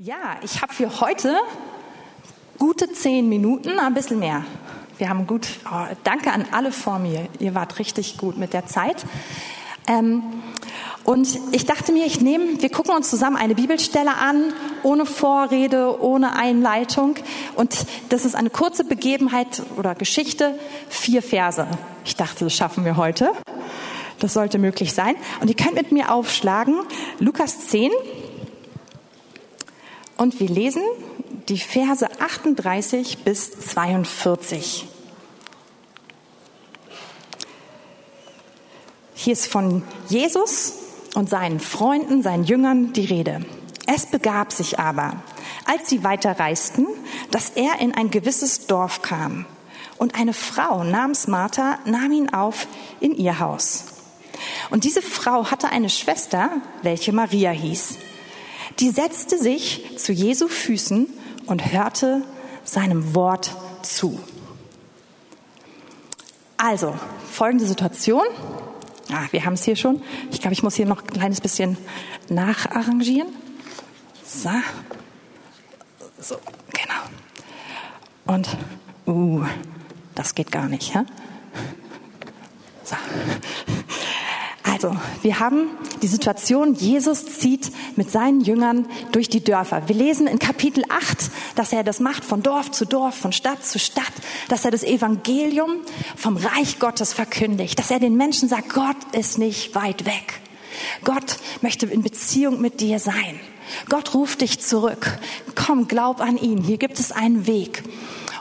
Ja, ich habe für heute gute zehn Minuten, ein bisschen mehr. Wir haben gut, oh, danke an alle vor mir. Ihr wart richtig gut mit der Zeit. Ähm, und ich dachte mir, ich nehme, wir gucken uns zusammen eine Bibelstelle an, ohne Vorrede, ohne Einleitung. Und das ist eine kurze Begebenheit oder Geschichte, vier Verse. Ich dachte, das schaffen wir heute. Das sollte möglich sein. Und ihr könnt mit mir aufschlagen, Lukas 10, und wir lesen die Verse 38 bis 42. Hier ist von Jesus und seinen Freunden, seinen Jüngern die Rede. Es begab sich aber, als sie weiter reisten, dass er in ein gewisses Dorf kam. Und eine Frau namens Martha nahm ihn auf in ihr Haus. Und diese Frau hatte eine Schwester, welche Maria hieß die setzte sich zu Jesu Füßen und hörte seinem Wort zu. Also, folgende Situation. Ah, wir haben es hier schon. Ich glaube, ich muss hier noch ein kleines bisschen nacharrangieren. So. So, genau. Und, uh, das geht gar nicht, ja? So. Also, wir haben die Situation, Jesus zieht mit seinen Jüngern durch die Dörfer. Wir lesen in Kapitel 8, dass er das macht von Dorf zu Dorf, von Stadt zu Stadt, dass er das Evangelium vom Reich Gottes verkündigt, dass er den Menschen sagt, Gott ist nicht weit weg. Gott möchte in Beziehung mit dir sein. Gott ruft dich zurück. Komm, glaub an ihn. Hier gibt es einen Weg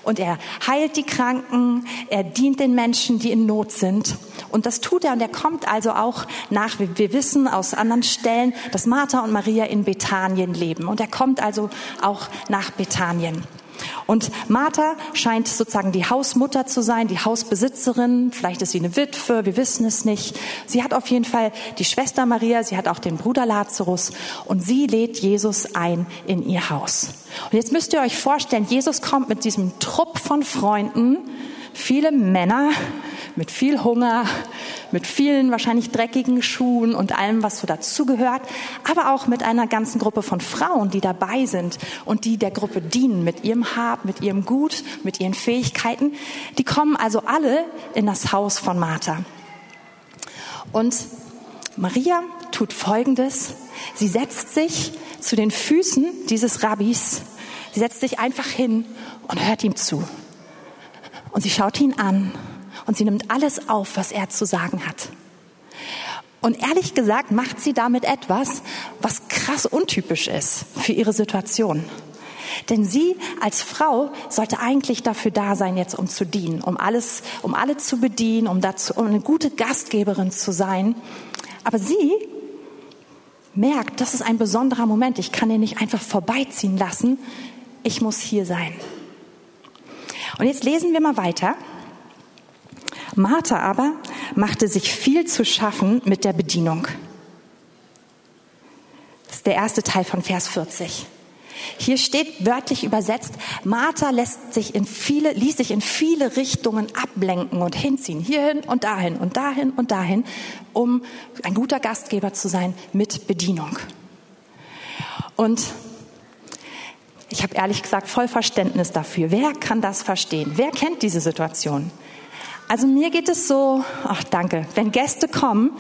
und er heilt die Kranken, er dient den Menschen, die in Not sind. Und das tut er und er kommt also auch nach, wir wissen aus anderen Stellen, dass Martha und Maria in Bethanien leben. Und er kommt also auch nach Bethanien. Und Martha scheint sozusagen die Hausmutter zu sein, die Hausbesitzerin. Vielleicht ist sie eine Witwe, wir wissen es nicht. Sie hat auf jeden Fall die Schwester Maria, sie hat auch den Bruder Lazarus und sie lädt Jesus ein in ihr Haus. Und jetzt müsst ihr euch vorstellen, Jesus kommt mit diesem Trupp von Freunden, viele Männer, mit viel Hunger, mit vielen wahrscheinlich dreckigen Schuhen und allem, was so dazugehört, aber auch mit einer ganzen Gruppe von Frauen, die dabei sind und die der Gruppe dienen mit ihrem Hab, mit ihrem Gut, mit ihren Fähigkeiten. Die kommen also alle in das Haus von Martha. Und Maria tut Folgendes. Sie setzt sich zu den Füßen dieses Rabbis. Sie setzt sich einfach hin und hört ihm zu. Und sie schaut ihn an und sie nimmt alles auf, was er zu sagen hat. Und ehrlich gesagt macht sie damit etwas, was krass untypisch ist für ihre Situation. Denn sie als Frau sollte eigentlich dafür da sein, jetzt um zu dienen, um alles, um alle zu bedienen, um dazu, um eine gute Gastgeberin zu sein. Aber sie merkt, das ist ein besonderer Moment. Ich kann ihn nicht einfach vorbeiziehen lassen. Ich muss hier sein. Und jetzt lesen wir mal weiter. Martha aber machte sich viel zu schaffen mit der Bedienung. Das ist der erste Teil von Vers 40. Hier steht wörtlich übersetzt, Martha lässt sich in viele, ließ sich in viele Richtungen ablenken und hinziehen, hierhin und dahin und dahin und dahin, um ein guter Gastgeber zu sein mit Bedienung. Und ich habe ehrlich gesagt voll Verständnis dafür. Wer kann das verstehen? Wer kennt diese Situation? Also mir geht es so, ach danke, wenn Gäste kommen,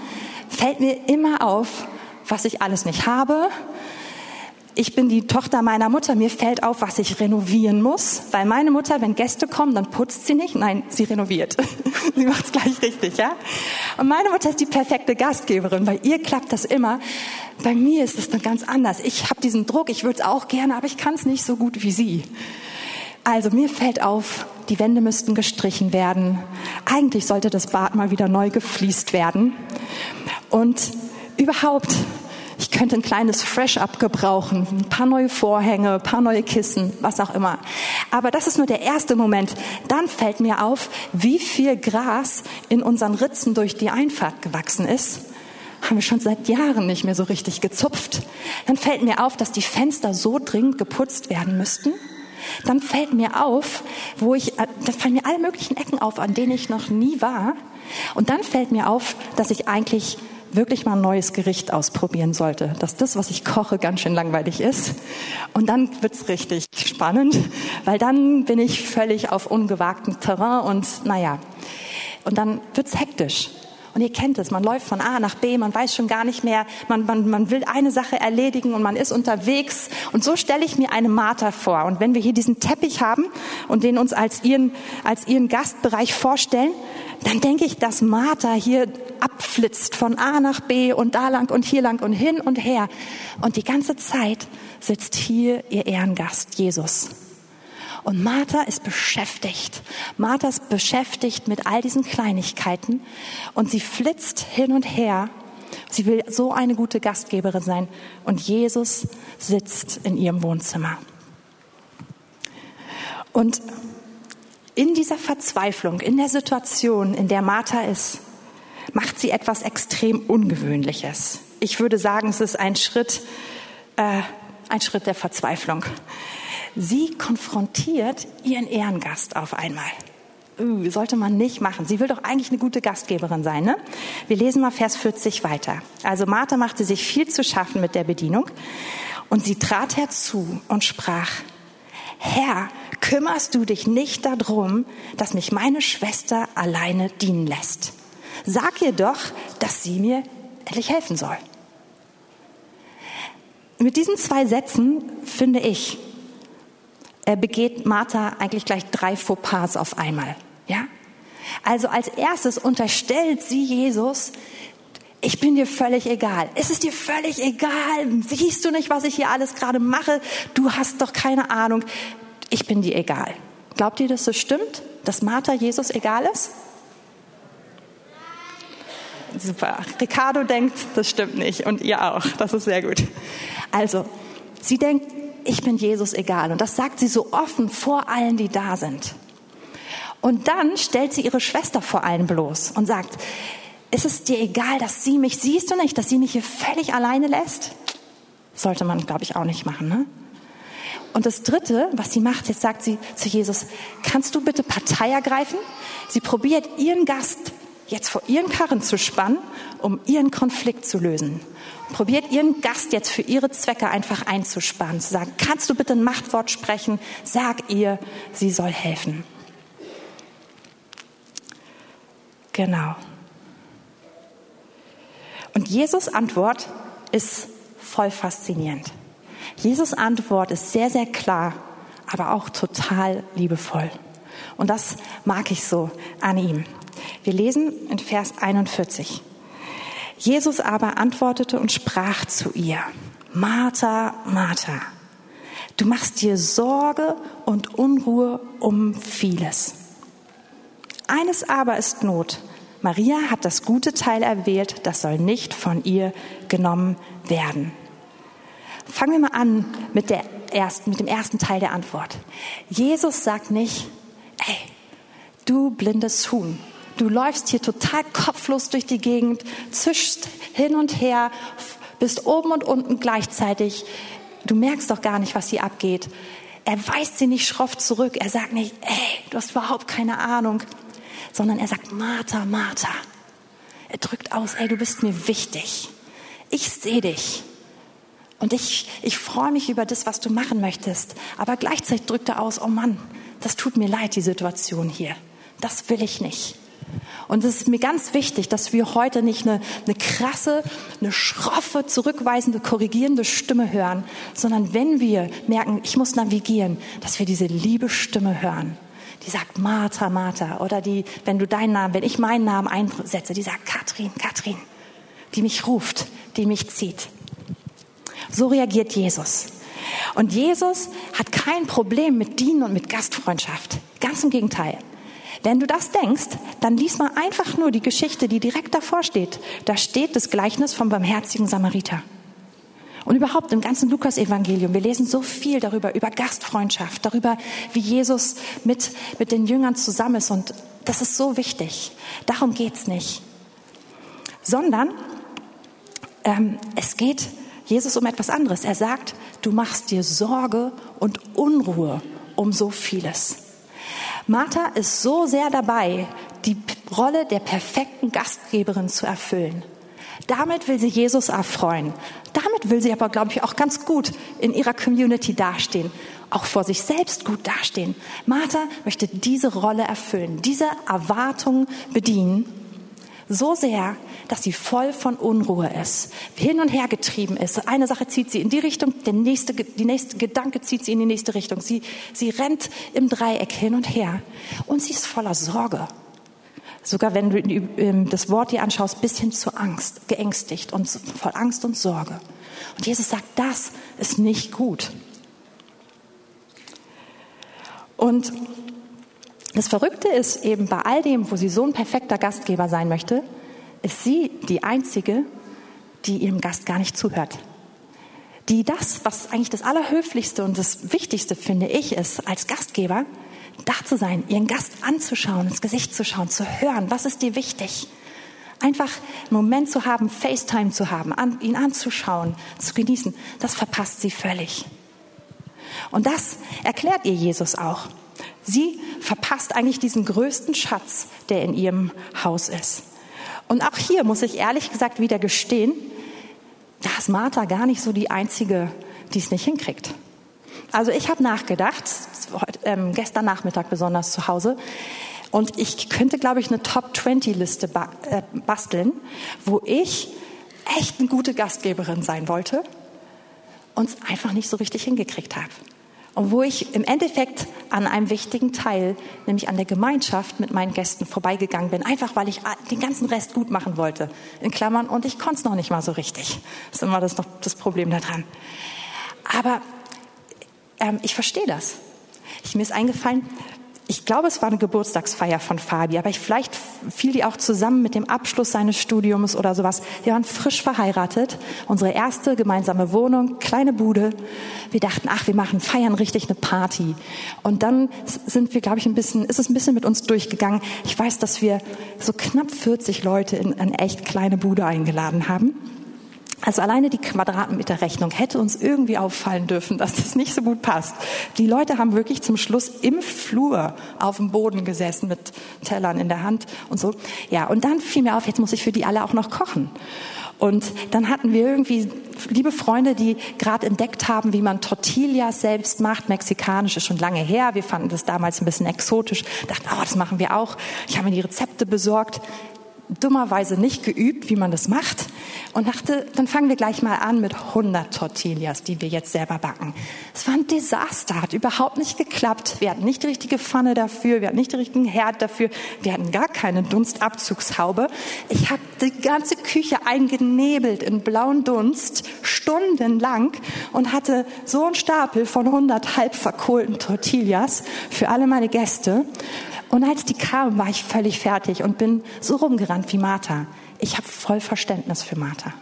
fällt mir immer auf, was ich alles nicht habe. Ich bin die Tochter meiner Mutter, mir fällt auf, was ich renovieren muss, weil meine Mutter, wenn Gäste kommen, dann putzt sie nicht, nein, sie renoviert. sie macht es gleich richtig, ja? Und meine Mutter ist die perfekte Gastgeberin, bei ihr klappt das immer. Bei mir ist es dann ganz anders. Ich habe diesen Druck, ich würde es auch gerne, aber ich kann es nicht so gut wie sie. Also mir fällt auf, die Wände müssten gestrichen werden. Eigentlich sollte das Bad mal wieder neu gefliest werden. Und überhaupt, ich könnte ein kleines Fresh-Up gebrauchen, ein paar neue Vorhänge, ein paar neue Kissen, was auch immer. Aber das ist nur der erste Moment. Dann fällt mir auf, wie viel Gras in unseren Ritzen durch die Einfahrt gewachsen ist haben wir schon seit Jahren nicht mehr so richtig gezupft. Dann fällt mir auf, dass die Fenster so dringend geputzt werden müssten dann fällt mir auf, wo ich, äh, da fallen mir alle möglichen Ecken auf, an denen ich noch nie war. Und dann fällt mir auf, dass ich eigentlich wirklich mal ein neues Gericht ausprobieren sollte. Dass das, was ich koche, ganz schön langweilig ist. Und dann wird's richtig spannend, weil dann bin ich völlig auf ungewagtem Terrain und naja. Und dann wird's hektisch. Und ihr kennt es, man läuft von A nach B, man weiß schon gar nicht mehr, man, man, man will eine Sache erledigen und man ist unterwegs. Und so stelle ich mir eine Martha vor. Und wenn wir hier diesen Teppich haben und den uns als ihren, als ihren Gastbereich vorstellen, dann denke ich, dass Martha hier abflitzt von A nach B und da lang und hier lang und hin und her. Und die ganze Zeit sitzt hier ihr Ehrengast, Jesus. Und Martha ist beschäftigt. Martha ist beschäftigt mit all diesen Kleinigkeiten und sie flitzt hin und her. Sie will so eine gute Gastgeberin sein und Jesus sitzt in ihrem Wohnzimmer. Und in dieser Verzweiflung, in der Situation, in der Martha ist, macht sie etwas extrem Ungewöhnliches. Ich würde sagen, es ist ein Schritt, äh, ein Schritt der Verzweiflung. Sie konfrontiert ihren Ehrengast auf einmal. Uh, sollte man nicht machen. Sie will doch eigentlich eine gute Gastgeberin sein, ne? Wir lesen mal Vers 40 weiter. Also Martha machte sich viel zu schaffen mit der Bedienung und sie trat herzu und sprach, Herr, kümmerst du dich nicht darum, dass mich meine Schwester alleine dienen lässt? Sag ihr doch, dass sie mir endlich helfen soll. Mit diesen zwei Sätzen, finde ich, begeht Martha eigentlich gleich drei Fauxpas auf einmal. Ja? Also als erstes unterstellt sie Jesus, ich bin dir völlig egal. Es ist dir völlig egal. Siehst du nicht, was ich hier alles gerade mache? Du hast doch keine Ahnung. Ich bin dir egal. Glaubt ihr, dass das stimmt? Dass Martha Jesus egal ist? Super. Ricardo denkt, das stimmt nicht. Und ihr auch. Das ist sehr gut. Also, sie denkt, ich bin Jesus egal. Und das sagt sie so offen vor allen, die da sind. Und dann stellt sie ihre Schwester vor allen bloß und sagt, ist es dir egal, dass sie mich, siehst du nicht, dass sie mich hier völlig alleine lässt? Sollte man, glaube ich, auch nicht machen. Ne? Und das Dritte, was sie macht, jetzt sagt sie zu Jesus, kannst du bitte Partei ergreifen? Sie probiert ihren Gast jetzt vor ihren Karren zu spannen, um ihren Konflikt zu lösen. Probiert ihren Gast jetzt für ihre Zwecke einfach einzuspannen, zu sagen, kannst du bitte ein Machtwort sprechen? Sag ihr, sie soll helfen. Genau. Und Jesus Antwort ist voll faszinierend. Jesus Antwort ist sehr, sehr klar, aber auch total liebevoll. Und das mag ich so an ihm. Wir lesen in Vers 41. Jesus aber antwortete und sprach zu ihr, Martha, Martha, du machst dir Sorge und Unruhe um vieles. Eines aber ist Not. Maria hat das gute Teil erwählt, das soll nicht von ihr genommen werden. Fangen wir mal an mit, der ersten, mit dem ersten Teil der Antwort. Jesus sagt nicht, ey, du blindes Huhn, Du läufst hier total kopflos durch die Gegend, zischst hin und her, bist oben und unten gleichzeitig. Du merkst doch gar nicht, was hier abgeht. Er weist sie nicht schroff zurück. Er sagt nicht, ey, du hast überhaupt keine Ahnung, sondern er sagt, Martha, Martha. Er drückt aus, ey, du bist mir wichtig. Ich sehe dich. Und ich, ich freue mich über das, was du machen möchtest. Aber gleichzeitig drückt er aus, oh Mann, das tut mir leid, die Situation hier. Das will ich nicht. Und es ist mir ganz wichtig, dass wir heute nicht eine, eine krasse, eine schroffe, zurückweisende, korrigierende Stimme hören, sondern wenn wir merken, ich muss navigieren, dass wir diese liebe Stimme hören. Die sagt Martha, Martha. Oder die, wenn du deinen Namen, wenn ich meinen Namen einsetze, die sagt Katrin, Katrin. Die mich ruft, die mich zieht. So reagiert Jesus. Und Jesus hat kein Problem mit Dienen und mit Gastfreundschaft. Ganz im Gegenteil. Wenn du das denkst, dann lies mal einfach nur die Geschichte, die direkt davor steht. Da steht das Gleichnis vom barmherzigen Samariter. Und überhaupt im ganzen Lukas-Evangelium, wir lesen so viel darüber, über Gastfreundschaft, darüber, wie Jesus mit, mit den Jüngern zusammen ist. Und das ist so wichtig. Darum geht's nicht. Sondern ähm, es geht Jesus um etwas anderes. Er sagt, du machst dir Sorge und Unruhe um so vieles. Martha ist so sehr dabei, die Rolle der perfekten Gastgeberin zu erfüllen. Damit will sie Jesus erfreuen. Damit will sie aber, glaube ich, auch ganz gut in ihrer Community dastehen, auch vor sich selbst gut dastehen. Martha möchte diese Rolle erfüllen, diese Erwartung bedienen, so sehr, dass sie voll von Unruhe ist, hin und her getrieben ist. Eine Sache zieht sie in die Richtung, der nächste, die nächste Gedanke zieht sie in die nächste Richtung. Sie, sie rennt im Dreieck hin und her und sie ist voller Sorge. Sogar wenn du ähm, das Wort dir anschaust, bis hin zu Angst, geängstigt und voll Angst und Sorge. Und Jesus sagt, das ist nicht gut. Und das Verrückte ist eben bei all dem, wo sie so ein perfekter Gastgeber sein möchte, ist sie die Einzige, die ihrem Gast gar nicht zuhört. Die das, was eigentlich das Allerhöflichste und das Wichtigste, finde ich, ist, als Gastgeber, da zu sein, ihren Gast anzuschauen, ins Gesicht zu schauen, zu hören, was ist dir wichtig? Einfach einen Moment zu haben, FaceTime zu haben, an, ihn anzuschauen, zu genießen, das verpasst sie völlig. Und das erklärt ihr Jesus auch. Sie verpasst eigentlich diesen größten Schatz, der in ihrem Haus ist. Und auch hier muss ich ehrlich gesagt wieder gestehen, da ist Martha gar nicht so die Einzige, die es nicht hinkriegt. Also ich habe nachgedacht, ähm, gestern Nachmittag besonders zu Hause, und ich könnte, glaube ich, eine Top-20-Liste ba äh, basteln, wo ich echt eine gute Gastgeberin sein wollte und es einfach nicht so richtig hingekriegt habe. Und wo ich im Endeffekt an einem wichtigen Teil, nämlich an der Gemeinschaft mit meinen Gästen vorbeigegangen bin, einfach weil ich den ganzen Rest gut machen wollte. In Klammern, und ich konnte es noch nicht mal so richtig. Das ist immer das, das Problem daran. Aber ähm, ich verstehe das. Ich, mir ist eingefallen, ich glaube, es war eine Geburtstagsfeier von Fabi, aber ich, vielleicht fiel die auch zusammen mit dem Abschluss seines Studiums oder sowas. Wir waren frisch verheiratet, unsere erste gemeinsame Wohnung, kleine Bude. Wir dachten, ach, wir machen, feiern richtig eine Party. Und dann sind wir, glaube ich, ein bisschen, ist es ein bisschen mit uns durchgegangen. Ich weiß, dass wir so knapp 40 Leute in eine echt kleine Bude eingeladen haben. Also alleine die Quadratmeterrechnung hätte uns irgendwie auffallen dürfen, dass das nicht so gut passt. Die Leute haben wirklich zum Schluss im Flur auf dem Boden gesessen mit Tellern in der Hand und so. Ja, und dann fiel mir auf, jetzt muss ich für die alle auch noch kochen. Und dann hatten wir irgendwie liebe Freunde, die gerade entdeckt haben, wie man Tortillas selbst macht. Mexikanisch ist schon lange her. Wir fanden das damals ein bisschen exotisch. Dachten, oh, das machen wir auch. Ich habe mir die Rezepte besorgt dummerweise nicht geübt, wie man das macht und dachte, dann fangen wir gleich mal an mit 100 Tortillas, die wir jetzt selber backen. Es war ein Desaster, hat überhaupt nicht geklappt. Wir hatten nicht die richtige Pfanne dafür, wir hatten nicht den richtigen Herd dafür, wir hatten gar keine Dunstabzugshaube. Ich habe die ganze Küche eingenebelt in blauen Dunst, stundenlang und hatte so einen Stapel von 100 halb verkohlten Tortillas für alle meine Gäste. Und als die kamen, war ich völlig fertig und bin so rumgerannt wie Martha. Ich habe voll Verständnis für Martha.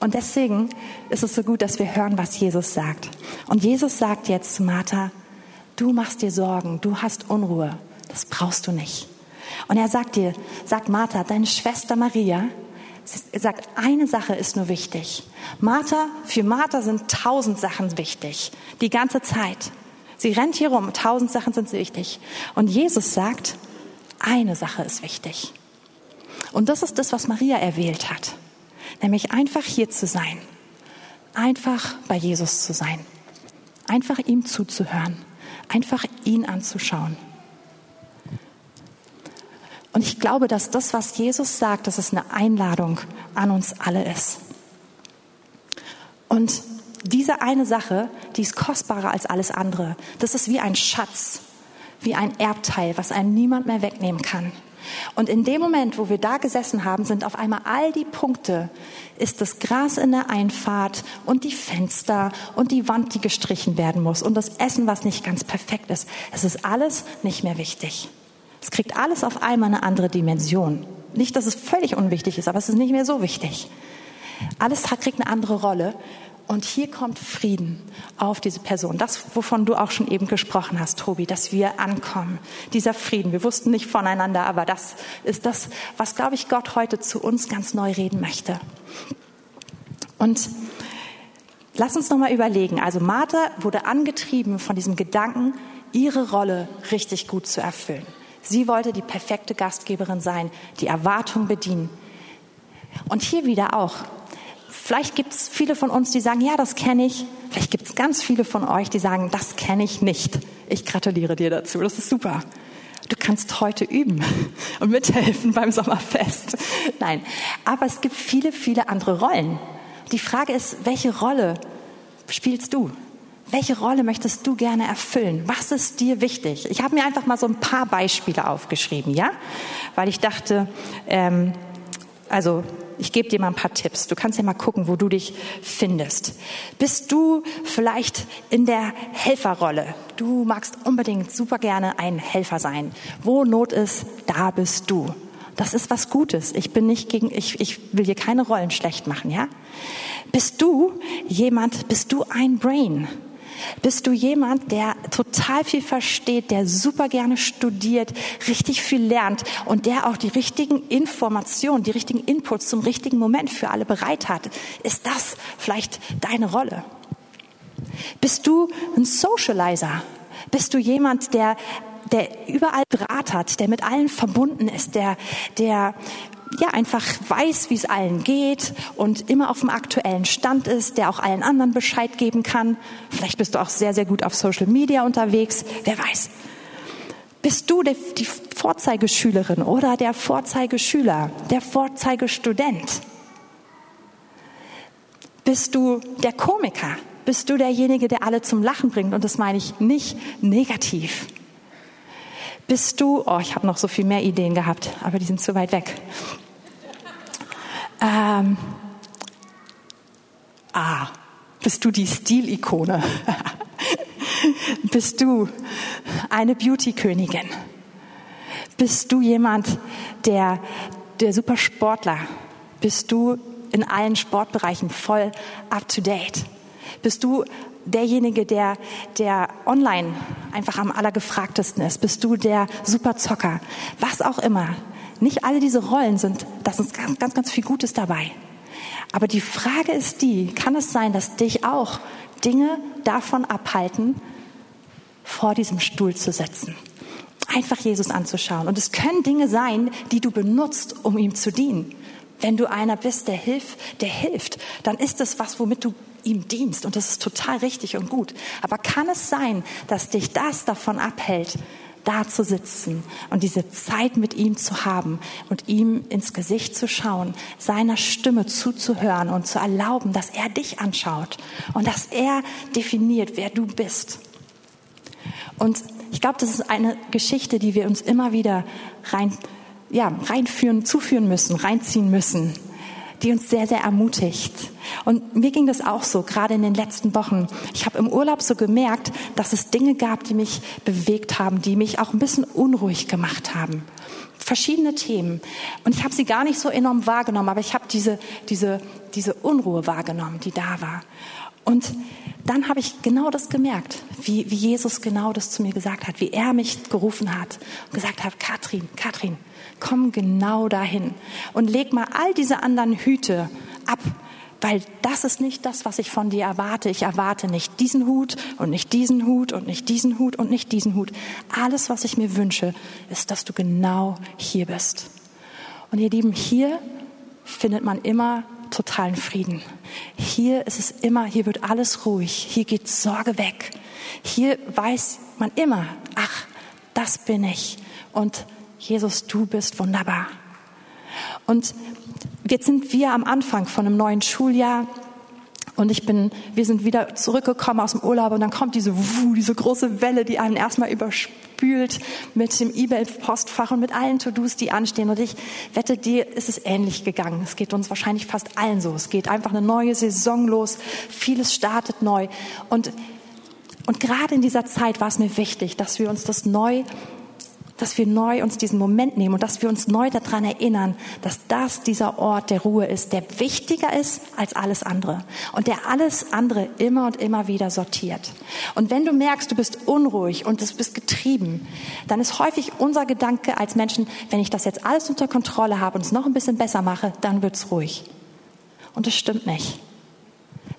Und deswegen ist es so gut, dass wir hören, was Jesus sagt. Und Jesus sagt jetzt zu Martha, du machst dir Sorgen, du hast Unruhe, das brauchst du nicht. Und er sagt dir, sagt Martha, deine Schwester Maria, sagt, eine Sache ist nur wichtig. Martha, für Martha sind tausend Sachen wichtig, die ganze Zeit. Sie rennt hier rum, tausend Sachen sind wichtig. Und Jesus sagt, eine Sache ist wichtig. Und das ist das, was Maria erwählt hat. Nämlich einfach hier zu sein. Einfach bei Jesus zu sein. Einfach ihm zuzuhören. Einfach ihn anzuschauen. Und ich glaube, dass das, was Jesus sagt, dass es eine Einladung an uns alle ist. Und diese eine Sache, die ist kostbarer als alles andere. Das ist wie ein Schatz, wie ein Erbteil, was einem niemand mehr wegnehmen kann. Und in dem Moment, wo wir da gesessen haben, sind auf einmal all die Punkte, ist das Gras in der Einfahrt und die Fenster und die Wand, die gestrichen werden muss und das Essen, was nicht ganz perfekt ist. Es ist alles nicht mehr wichtig. Es kriegt alles auf einmal eine andere Dimension. Nicht, dass es völlig unwichtig ist, aber es ist nicht mehr so wichtig. Alles kriegt eine andere Rolle und hier kommt Frieden auf diese Person. Das, wovon du auch schon eben gesprochen hast, Tobi, dass wir ankommen. Dieser Frieden. Wir wussten nicht voneinander, aber das ist das, was, glaube ich, Gott heute zu uns ganz neu reden möchte. Und lass uns nochmal überlegen. Also Martha wurde angetrieben von diesem Gedanken, ihre Rolle richtig gut zu erfüllen. Sie wollte die perfekte Gastgeberin sein, die Erwartung bedienen. Und hier wieder auch. Vielleicht gibt es viele von uns, die sagen, ja, das kenne ich. Vielleicht gibt es ganz viele von euch, die sagen, das kenne ich nicht. Ich gratuliere dir dazu, das ist super. Du kannst heute üben und mithelfen beim Sommerfest. Nein, aber es gibt viele, viele andere Rollen. Die Frage ist, welche Rolle spielst du? Welche Rolle möchtest du gerne erfüllen? Was ist dir wichtig? Ich habe mir einfach mal so ein paar Beispiele aufgeschrieben, ja, weil ich dachte, ähm, also ich gebe dir mal ein paar Tipps. Du kannst ja mal gucken, wo du dich findest. Bist du vielleicht in der Helferrolle? Du magst unbedingt super gerne ein Helfer sein. Wo Not ist, da bist du. Das ist was Gutes. Ich bin nicht gegen, ich, ich will dir keine Rollen schlecht machen, ja? Bist du jemand, bist du ein Brain? Bist du jemand, der total viel versteht, der super gerne studiert, richtig viel lernt und der auch die richtigen Informationen, die richtigen Inputs zum richtigen Moment für alle bereit hat? Ist das vielleicht deine Rolle? Bist du ein Socializer? Bist du jemand, der der überall Draht hat, der mit allen verbunden ist, der, der ja, einfach weiß, wie es allen geht und immer auf dem aktuellen Stand ist, der auch allen anderen Bescheid geben kann. Vielleicht bist du auch sehr, sehr gut auf Social Media unterwegs. Wer weiß. Bist du die, die Vorzeigeschülerin oder der Vorzeigeschüler, der Vorzeigestudent? Bist du der Komiker? Bist du derjenige, der alle zum Lachen bringt? Und das meine ich nicht negativ. Bist du, oh, ich habe noch so viel mehr Ideen gehabt, aber die sind zu weit weg. Ähm, ah, bist du die Stilikone? bist du eine Beauty-Königin? Bist du jemand, der, der super Sportler? Bist du in allen Sportbereichen voll up to date? Bist du derjenige, der, der online einfach am allergefragtesten ist? Bist du der Superzocker? Was auch immer. Nicht alle diese Rollen sind, das ist ganz, ganz, ganz viel Gutes dabei. Aber die Frage ist die, kann es sein, dass dich auch Dinge davon abhalten, vor diesem Stuhl zu setzen? Einfach Jesus anzuschauen. Und es können Dinge sein, die du benutzt, um ihm zu dienen. Wenn du einer bist, der hilft, der hilft, dann ist es was, womit du ihm dienst. Und das ist total richtig und gut. Aber kann es sein, dass dich das davon abhält, da zu sitzen und diese Zeit mit ihm zu haben und ihm ins Gesicht zu schauen, seiner Stimme zuzuhören und zu erlauben, dass er dich anschaut und dass er definiert, wer du bist. Und ich glaube, das ist eine Geschichte, die wir uns immer wieder rein, ja, reinführen, zuführen müssen, reinziehen müssen die uns sehr, sehr ermutigt. Und mir ging das auch so, gerade in den letzten Wochen. Ich habe im Urlaub so gemerkt, dass es Dinge gab, die mich bewegt haben, die mich auch ein bisschen unruhig gemacht haben. Verschiedene Themen. Und ich habe sie gar nicht so enorm wahrgenommen, aber ich habe diese, diese, diese Unruhe wahrgenommen, die da war. Und dann habe ich genau das gemerkt, wie, wie Jesus genau das zu mir gesagt hat, wie er mich gerufen hat und gesagt hat, Katrin, Katrin, komm genau dahin und leg mal all diese anderen Hüte ab, weil das ist nicht das, was ich von dir erwarte. Ich erwarte nicht diesen Hut und nicht diesen Hut und nicht diesen Hut und nicht diesen Hut. Alles, was ich mir wünsche, ist, dass du genau hier bist. Und ihr Lieben, hier findet man immer totalen Frieden. Hier ist es immer, hier wird alles ruhig, hier geht Sorge weg. Hier weiß man immer, ach, das bin ich. Und Jesus, du bist wunderbar. Und jetzt sind wir am Anfang von einem neuen Schuljahr. Und ich bin, wir sind wieder zurückgekommen aus dem Urlaub und dann kommt diese, diese große Welle, die einen erstmal überspült mit dem E-Mail-Postfach und mit allen To-Dos, die anstehen. Und ich wette, dir ist es ähnlich gegangen. Es geht uns wahrscheinlich fast allen so. Es geht einfach eine neue Saison los. Vieles startet neu. Und, und gerade in dieser Zeit war es mir wichtig, dass wir uns das neu dass wir neu uns diesen Moment nehmen und dass wir uns neu daran erinnern, dass das dieser Ort der Ruhe ist, der wichtiger ist als alles andere und der alles andere immer und immer wieder sortiert. Und wenn du merkst, du bist unruhig und du bist getrieben, dann ist häufig unser Gedanke als Menschen, wenn ich das jetzt alles unter Kontrolle habe und es noch ein bisschen besser mache, dann wird's ruhig. Und das stimmt nicht.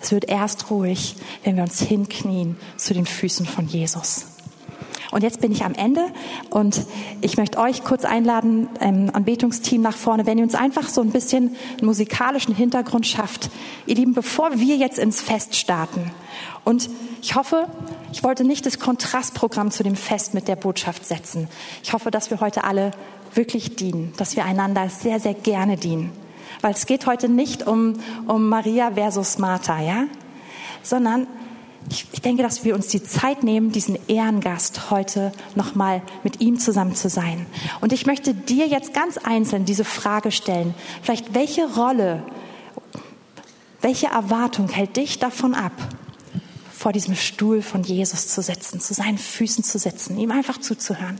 Es wird erst ruhig, wenn wir uns hinknien zu den Füßen von Jesus. Und jetzt bin ich am Ende und ich möchte euch kurz einladen, ähm, Anbetungsteam nach vorne, wenn ihr uns einfach so ein bisschen einen musikalischen Hintergrund schafft. Ihr Lieben, bevor wir jetzt ins Fest starten und ich hoffe, ich wollte nicht das Kontrastprogramm zu dem Fest mit der Botschaft setzen. Ich hoffe, dass wir heute alle wirklich dienen, dass wir einander sehr, sehr gerne dienen. Weil es geht heute nicht um, um Maria versus Martha, ja? Sondern ich, ich denke, dass wir uns die Zeit nehmen, diesen Ehrengast heute nochmal mit ihm zusammen zu sein. Und ich möchte dir jetzt ganz einzeln diese Frage stellen. Vielleicht welche Rolle, welche Erwartung hält dich davon ab, vor diesem Stuhl von Jesus zu sitzen, zu seinen Füßen zu sitzen, ihm einfach zuzuhören.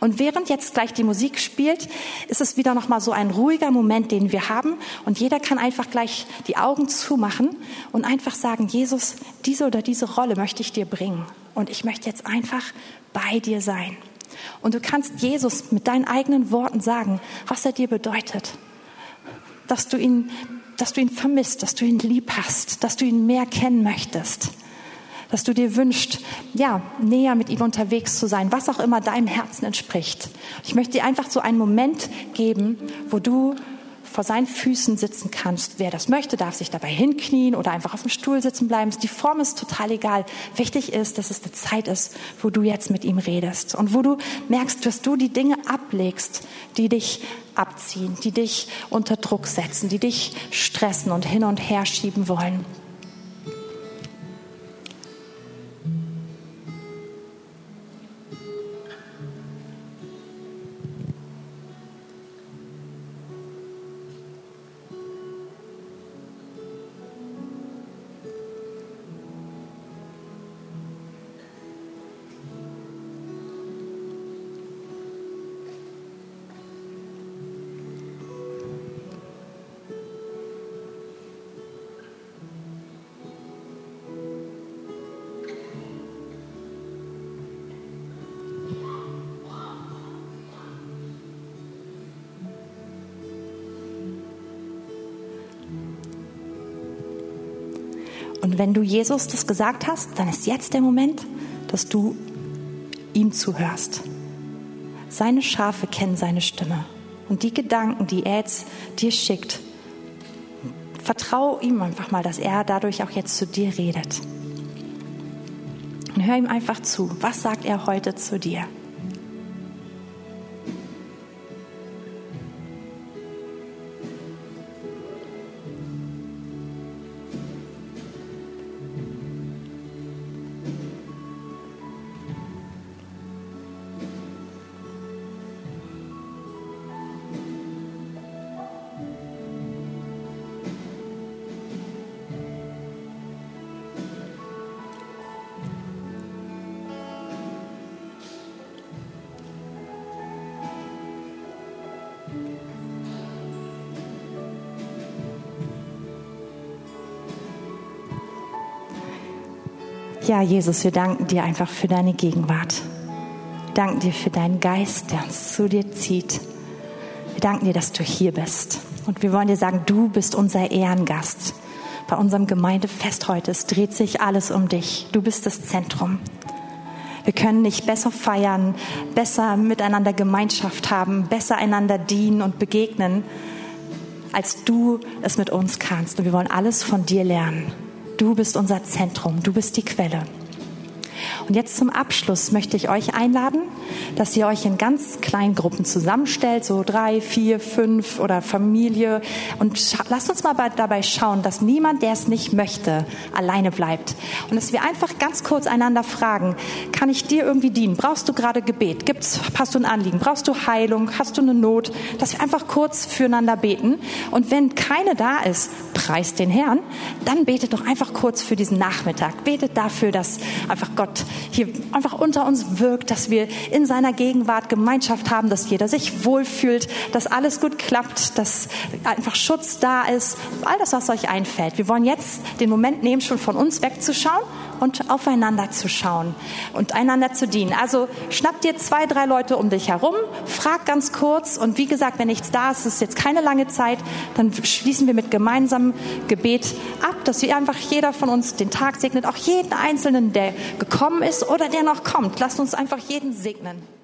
Und während jetzt gleich die Musik spielt, ist es wieder noch mal so ein ruhiger Moment, den wir haben und jeder kann einfach gleich die Augen zumachen und einfach sagen, Jesus, diese oder diese Rolle möchte ich dir bringen und ich möchte jetzt einfach bei dir sein. Und du kannst Jesus mit deinen eigenen Worten sagen, was er dir bedeutet, dass du ihn dass du ihn vermisst, dass du ihn lieb hast, dass du ihn mehr kennen möchtest dass du dir wünschst, ja, näher mit ihm unterwegs zu sein, was auch immer deinem Herzen entspricht. Ich möchte dir einfach so einen Moment geben, wo du vor seinen Füßen sitzen kannst. Wer das möchte, darf sich dabei hinknien oder einfach auf dem Stuhl sitzen bleiben. Die Form ist total egal. Wichtig ist, dass es eine Zeit ist, wo du jetzt mit ihm redest und wo du merkst, dass du die Dinge ablegst, die dich abziehen, die dich unter Druck setzen, die dich stressen und hin und her schieben wollen. Und wenn du Jesus das gesagt hast, dann ist jetzt der Moment, dass du ihm zuhörst. Seine Schafe kennen seine Stimme. Und die Gedanken, die er jetzt dir schickt, vertrau ihm einfach mal, dass er dadurch auch jetzt zu dir redet. Und hör ihm einfach zu. Was sagt er heute zu dir? Ja, Jesus, wir danken dir einfach für deine Gegenwart. Wir danken dir für deinen Geist, der uns zu dir zieht. Wir danken dir, dass du hier bist. Und wir wollen dir sagen, du bist unser Ehrengast. Bei unserem Gemeindefest heute, es dreht sich alles um dich. Du bist das Zentrum. Wir können nicht besser feiern, besser miteinander Gemeinschaft haben, besser einander dienen und begegnen, als du es mit uns kannst. Und wir wollen alles von dir lernen. Du bist unser Zentrum, du bist die Quelle. Und jetzt zum Abschluss möchte ich euch einladen, dass ihr euch in ganz kleinen Gruppen zusammenstellt, so drei, vier, fünf oder Familie. Und lasst uns mal dabei schauen, dass niemand, der es nicht möchte, alleine bleibt. Und dass wir einfach ganz kurz einander fragen, kann ich dir irgendwie dienen? Brauchst du gerade Gebet? Gibt's, hast du ein Anliegen? Brauchst du Heilung? Hast du eine Not? Dass wir einfach kurz füreinander beten. Und wenn keine da ist, preist den Herrn, dann betet doch einfach kurz für diesen Nachmittag. Betet dafür, dass einfach Gott hier einfach unter uns wirkt, dass wir in seiner Gegenwart Gemeinschaft haben, dass jeder sich wohlfühlt, dass alles gut klappt, dass einfach Schutz da ist, all das, was euch einfällt. Wir wollen jetzt den Moment nehmen, schon von uns wegzuschauen und aufeinander zu schauen und einander zu dienen. Also schnapp dir zwei, drei Leute um dich herum, frag ganz kurz und wie gesagt, wenn nichts da ist, ist jetzt keine lange Zeit, dann schließen wir mit gemeinsamem Gebet ab, dass wir einfach jeder von uns den Tag segnet, auch jeden Einzelnen, der gekommen ist oder der noch kommt. Lasst uns einfach jeden segnen.